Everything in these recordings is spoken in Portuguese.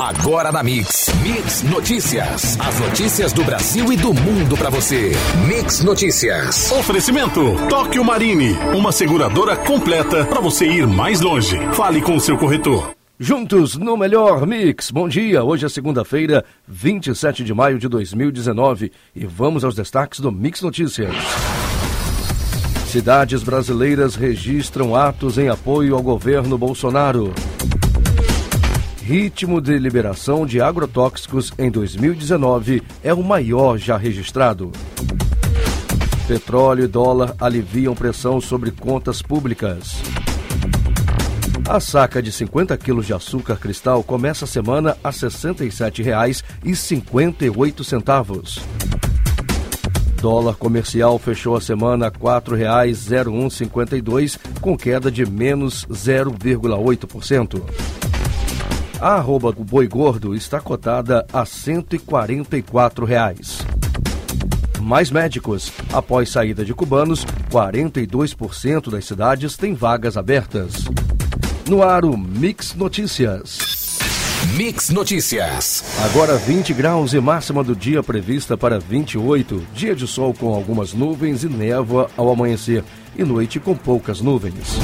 Agora na Mix. Mix Notícias. As notícias do Brasil e do mundo para você. Mix Notícias. Oferecimento Tóquio Marine, uma seguradora completa para você ir mais longe. Fale com o seu corretor. Juntos no melhor mix. Bom dia. Hoje é segunda-feira, 27 de maio de 2019 e vamos aos destaques do Mix Notícias. Cidades brasileiras registram atos em apoio ao governo Bolsonaro. Ritmo de liberação de agrotóxicos em 2019 é o maior já registrado. Petróleo e dólar aliviam pressão sobre contas públicas. A saca de 50 quilos de açúcar cristal começa a semana a R$ 67,58. Dólar comercial fechou a semana a R$ 4,0152, com queda de menos 0,8%. A arroba do boi gordo está cotada a 144 reais. Mais médicos. Após saída de cubanos, 42% das cidades têm vagas abertas. No ar, o Mix Notícias. Mix Notícias. Agora 20 graus e máxima do dia prevista para 28. Dia de sol com algumas nuvens e névoa ao amanhecer. E noite com poucas nuvens.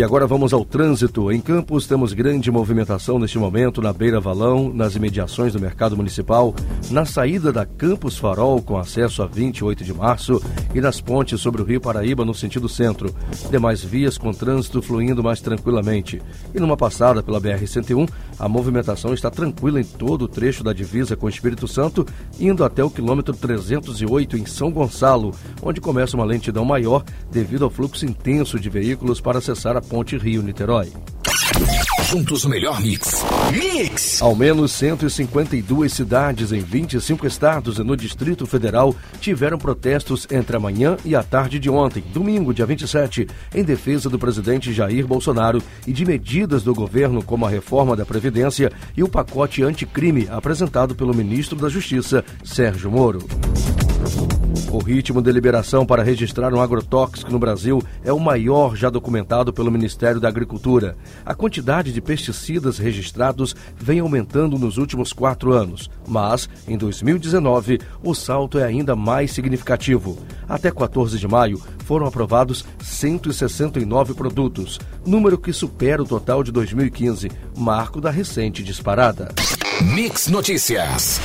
E agora vamos ao trânsito. Em Campos temos grande movimentação neste momento na Beira Valão, nas imediações do Mercado Municipal, na saída da Campos Farol com acesso a 28 de março e nas pontes sobre o Rio Paraíba no sentido centro. Demais vias com trânsito fluindo mais tranquilamente. E numa passada pela BR-101, a movimentação está tranquila em todo o trecho da divisa com o Espírito Santo, indo até o quilômetro 308 em São Gonçalo, onde começa uma lentidão maior devido ao fluxo intenso de veículos para acessar a Ponte Rio-Niterói. Juntos o melhor mix. Mix! Ao menos 152 cidades em 25 estados e no Distrito Federal tiveram protestos entre a manhã e a tarde de ontem, domingo, dia 27, em defesa do presidente Jair Bolsonaro e de medidas do governo como a reforma da Previdência e o pacote anticrime apresentado pelo ministro da Justiça, Sérgio Moro. O ritmo de liberação para registrar um agrotóxico no Brasil é o maior já documentado pelo Ministério da Agricultura. A quantidade de pesticidas registrados vem aumentando nos últimos quatro anos, mas, em 2019, o salto é ainda mais significativo. Até 14 de maio, foram aprovados 169 produtos, número que supera o total de 2015, marco da recente disparada. Mix Notícias.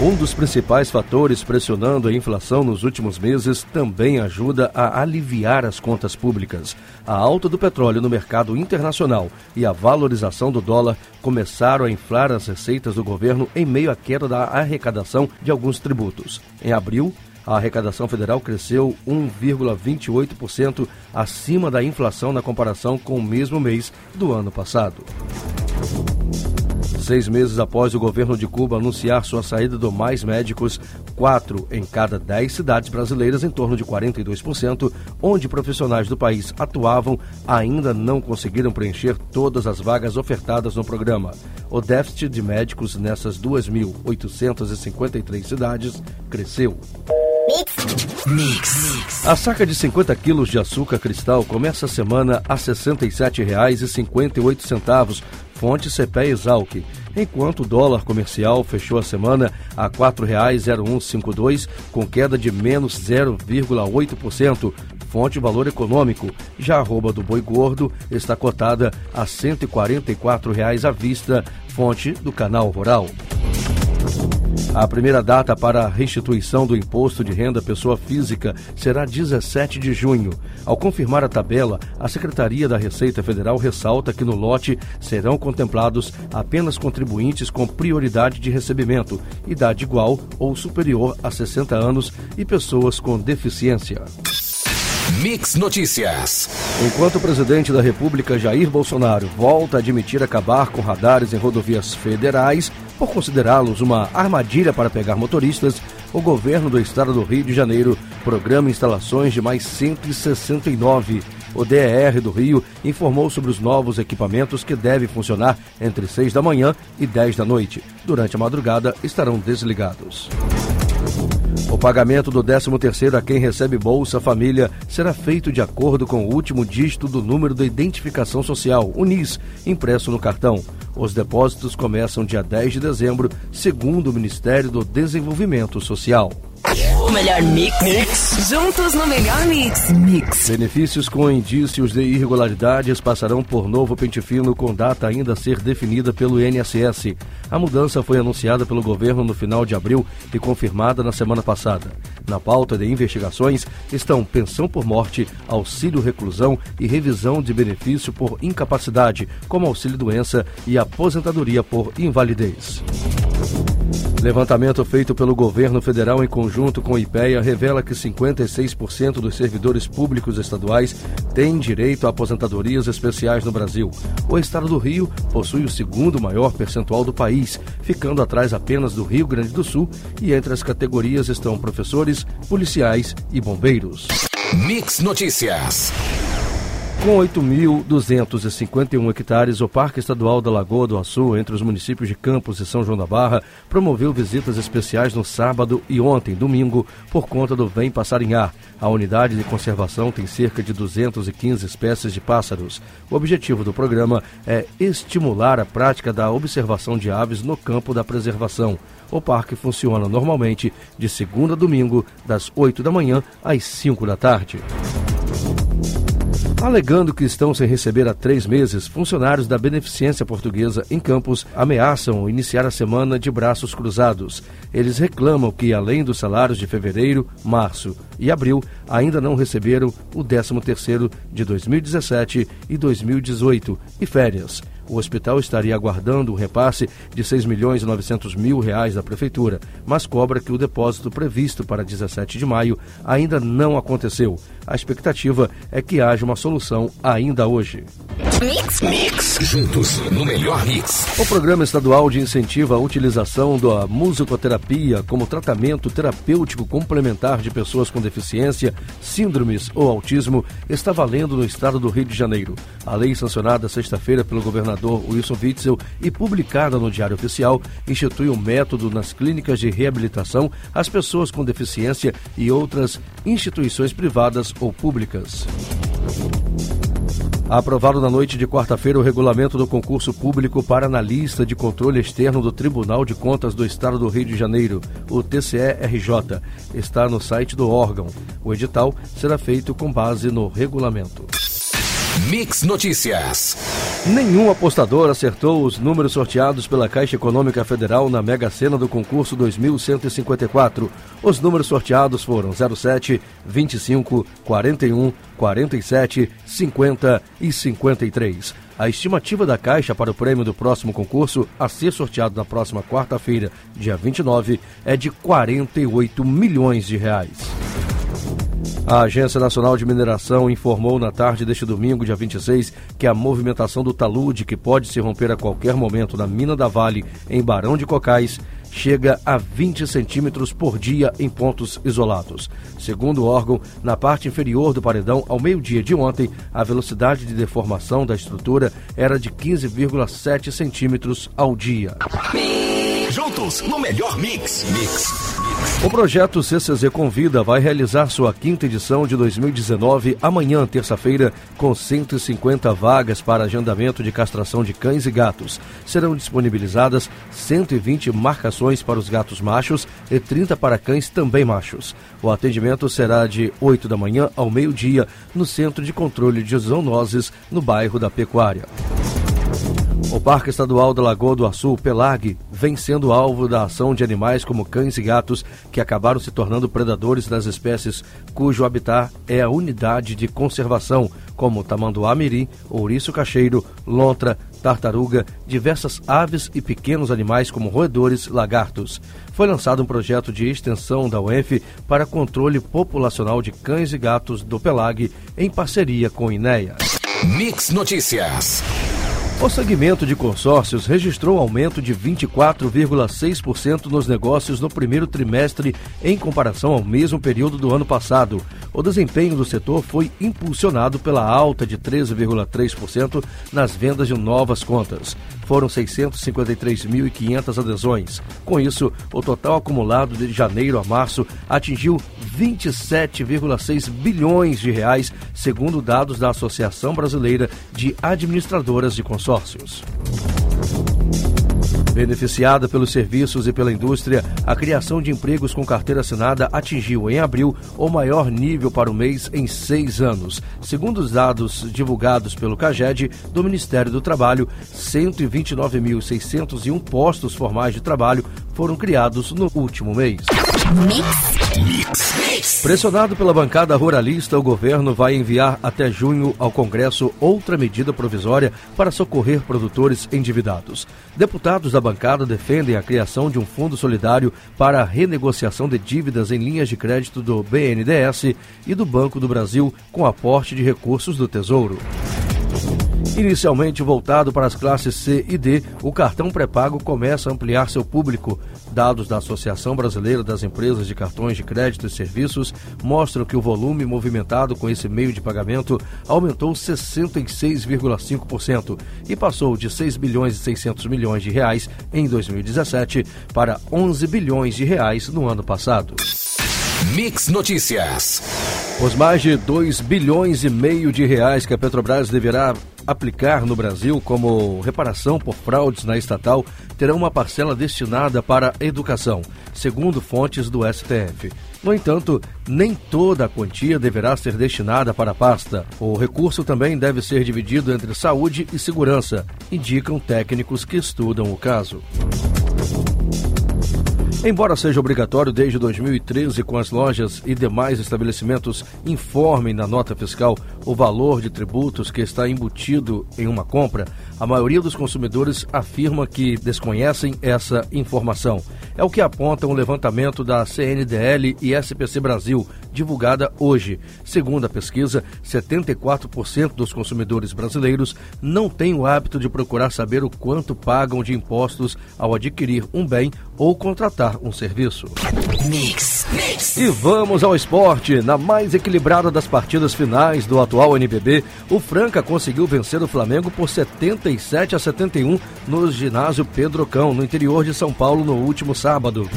Um dos principais fatores pressionando a inflação nos últimos meses também ajuda a aliviar as contas públicas. A alta do petróleo no mercado internacional e a valorização do dólar começaram a inflar as receitas do governo em meio à queda da arrecadação de alguns tributos. Em abril, a arrecadação federal cresceu 1,28% acima da inflação na comparação com o mesmo mês do ano passado. Seis meses após o governo de Cuba anunciar sua saída do Mais Médicos, quatro em cada dez cidades brasileiras, em torno de 42%, onde profissionais do país atuavam, ainda não conseguiram preencher todas as vagas ofertadas no programa. O déficit de médicos nessas 2.853 cidades cresceu. Mix. Mix. A saca de 50 quilos de açúcar cristal começa a semana a R$ 67,58, fonte CPE Exalc, enquanto o dólar comercial fechou a semana a R$ 4,0152, com queda de menos 0,8%, fonte Valor Econômico. Já a arroba do boi gordo está cotada a 144 reais à vista, fonte do Canal Rural. A primeira data para a restituição do imposto de renda pessoa física será 17 de junho. Ao confirmar a tabela, a Secretaria da Receita Federal ressalta que no lote serão contemplados apenas contribuintes com prioridade de recebimento, idade igual ou superior a 60 anos e pessoas com deficiência. Mix Notícias. Enquanto o presidente da República, Jair Bolsonaro, volta a admitir acabar com radares em rodovias federais por considerá-los uma armadilha para pegar motoristas, o governo do estado do Rio de Janeiro programa instalações de mais 169. O DER do Rio informou sobre os novos equipamentos que devem funcionar entre 6 da manhã e 10 da noite. Durante a madrugada estarão desligados. O pagamento do 13º a quem recebe Bolsa Família será feito de acordo com o último dígito do número da identificação social, o NIS, impresso no cartão. Os depósitos começam dia 10 de dezembro, segundo o Ministério do Desenvolvimento Social. Melhor mix. mix. Juntos no melhor mix. Mix. Benefícios com indícios de irregularidades passarão por novo pente fino com data ainda a ser definida pelo INSS. A mudança foi anunciada pelo governo no final de abril e confirmada na semana passada. Na pauta de investigações estão pensão por morte, auxílio reclusão e revisão de benefício por incapacidade, como auxílio doença e aposentadoria por invalidez. Levantamento feito pelo governo federal em conjunto com o IPEA revela que 56% dos servidores públicos estaduais têm direito a aposentadorias especiais no Brasil. O estado do Rio possui o segundo maior percentual do país, ficando atrás apenas do Rio Grande do Sul, e entre as categorias estão professores, policiais e bombeiros. Mix Notícias. Com 8.251 hectares, o Parque Estadual da Lagoa do Açu, entre os municípios de Campos e São João da Barra, promoveu visitas especiais no sábado e ontem, domingo, por conta do Vem Passarinhar. A unidade de conservação tem cerca de 215 espécies de pássaros. O objetivo do programa é estimular a prática da observação de aves no campo da preservação. O parque funciona normalmente de segunda a domingo, das 8 da manhã às 5 da tarde. Alegando que estão sem receber há três meses, funcionários da Beneficência Portuguesa em Campos ameaçam iniciar a semana de braços cruzados. Eles reclamam que, além dos salários de fevereiro, março e abril, ainda não receberam o 13º de 2017 e 2018 e férias. O hospital estaria aguardando um repasse de 6 milhões e 900 mil reais da prefeitura, mas cobra que o depósito previsto para 17 de maio ainda não aconteceu. A expectativa é que haja uma solução ainda hoje. Mix, mix, juntos no melhor mix. O programa estadual de incentivo à utilização da musicoterapia como tratamento terapêutico complementar de pessoas com deficiência, síndromes ou autismo está valendo no estado do Rio de Janeiro. A lei sancionada sexta-feira pelo governador Wilson Witzel e publicada no Diário Oficial institui um método nas clínicas de reabilitação às pessoas com deficiência e outras instituições privadas ou públicas. Aprovado na noite de quarta-feira o regulamento do concurso público para analista de controle externo do Tribunal de Contas do Estado do Rio de Janeiro, o TCE-RJ. Está no site do órgão. O edital será feito com base no regulamento. Mix Notícias. Nenhum apostador acertou os números sorteados pela Caixa Econômica Federal na Mega Sena do concurso 2154. Os números sorteados foram 07, 25, 41, 47, 50 e 53. A estimativa da Caixa para o prêmio do próximo concurso, a ser sorteado na próxima quarta-feira, dia 29, é de 48 milhões de reais. A Agência Nacional de Mineração informou na tarde deste domingo, dia 26, que a movimentação do talude, que pode se romper a qualquer momento na mina da Vale, em Barão de Cocais, chega a 20 centímetros por dia em pontos isolados. Segundo o órgão, na parte inferior do paredão, ao meio-dia de ontem, a velocidade de deformação da estrutura era de 15,7 centímetros ao dia. Juntos no melhor mix. Mix. O projeto CCZ Convida vai realizar sua quinta edição de 2019 amanhã, terça-feira, com 150 vagas para agendamento de castração de cães e gatos. Serão disponibilizadas 120 marcações para os gatos machos e 30 para cães também machos. O atendimento será de 8 da manhã ao meio-dia no Centro de Controle de Zoonoses, no bairro da Pecuária. O Parque Estadual da Lagoa do Açu, Pelag, vem sendo alvo da ação de animais como cães e gatos que acabaram se tornando predadores das espécies cujo habitat é a unidade de conservação, como tamanduá-mirim, ouriço cacheiro, lontra, tartaruga, diversas aves e pequenos animais como roedores, lagartos. Foi lançado um projeto de extensão da UENF para controle populacional de cães e gatos do Pelag em parceria com o INEA. Mix Notícias. O segmento de consórcios registrou aumento de 24,6% nos negócios no primeiro trimestre em comparação ao mesmo período do ano passado. O desempenho do setor foi impulsionado pela alta de 13,3% nas vendas de novas contas. Foram 653.500 adesões. Com isso, o total acumulado de janeiro a março atingiu 27,6 bilhões de reais, segundo dados da Associação Brasileira de Administradoras de Consórcios. Beneficiada pelos serviços e pela indústria, a criação de empregos com carteira assinada atingiu em abril o maior nível para o mês em seis anos. Segundo os dados divulgados pelo CAGED do Ministério do Trabalho, 129.601 postos formais de trabalho foram criados no último mês. Pressionado pela bancada ruralista, o governo vai enviar até junho ao Congresso outra medida provisória para socorrer produtores endividados. Deputados da bancada defendem a criação de um fundo solidário para a renegociação de dívidas em linhas de crédito do BNDES e do Banco do Brasil com aporte de recursos do Tesouro. Inicialmente voltado para as classes C e D, o cartão pré-pago começa a ampliar seu público. Dados da Associação Brasileira das Empresas de Cartões de Crédito e Serviços mostram que o volume movimentado com esse meio de pagamento aumentou 66,5% e passou de 6 bilhões e 600 milhões de reais em 2017 para 11 bilhões de reais no ano passado. Mix Notícias. Os mais de 2 bilhões e meio de reais que a Petrobras deverá aplicar no Brasil como reparação por fraudes na estatal terão uma parcela destinada para a educação, segundo fontes do STF. No entanto, nem toda a quantia deverá ser destinada para a pasta. O recurso também deve ser dividido entre saúde e segurança, indicam técnicos que estudam o caso. Embora seja obrigatório desde 2013 com as lojas e demais estabelecimentos informem na nota fiscal o valor de tributos que está embutido em uma compra, a maioria dos consumidores afirma que desconhecem essa informação. É o que aponta um levantamento da CNDL e SPC Brasil, divulgada hoje. Segundo a pesquisa, 74% dos consumidores brasileiros não têm o hábito de procurar saber o quanto pagam de impostos ao adquirir um bem ou contratar um serviço. Mix, mix. E vamos ao esporte. Na mais equilibrada das partidas finais do atual NBB, o Franca conseguiu vencer o Flamengo por 77 a 71 no ginásio Pedro Cão, no interior de São Paulo, no último sábado.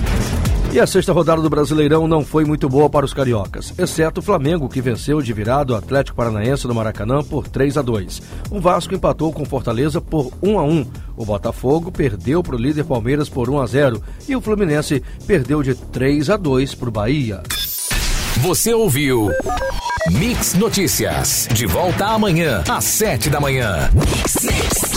E a sexta rodada do Brasileirão não foi muito boa para os cariocas, exceto o Flamengo, que venceu de virado o Atlético Paranaense no Maracanã por 3 a 2. O Vasco empatou com Fortaleza por 1 a 1. O Botafogo perdeu para o líder Palmeiras por 1 a 0 e o Fluminense perdeu de 3 a 2 para o Bahia. Você ouviu Mix Notícias. De volta amanhã às 7 da manhã. Mix, mix.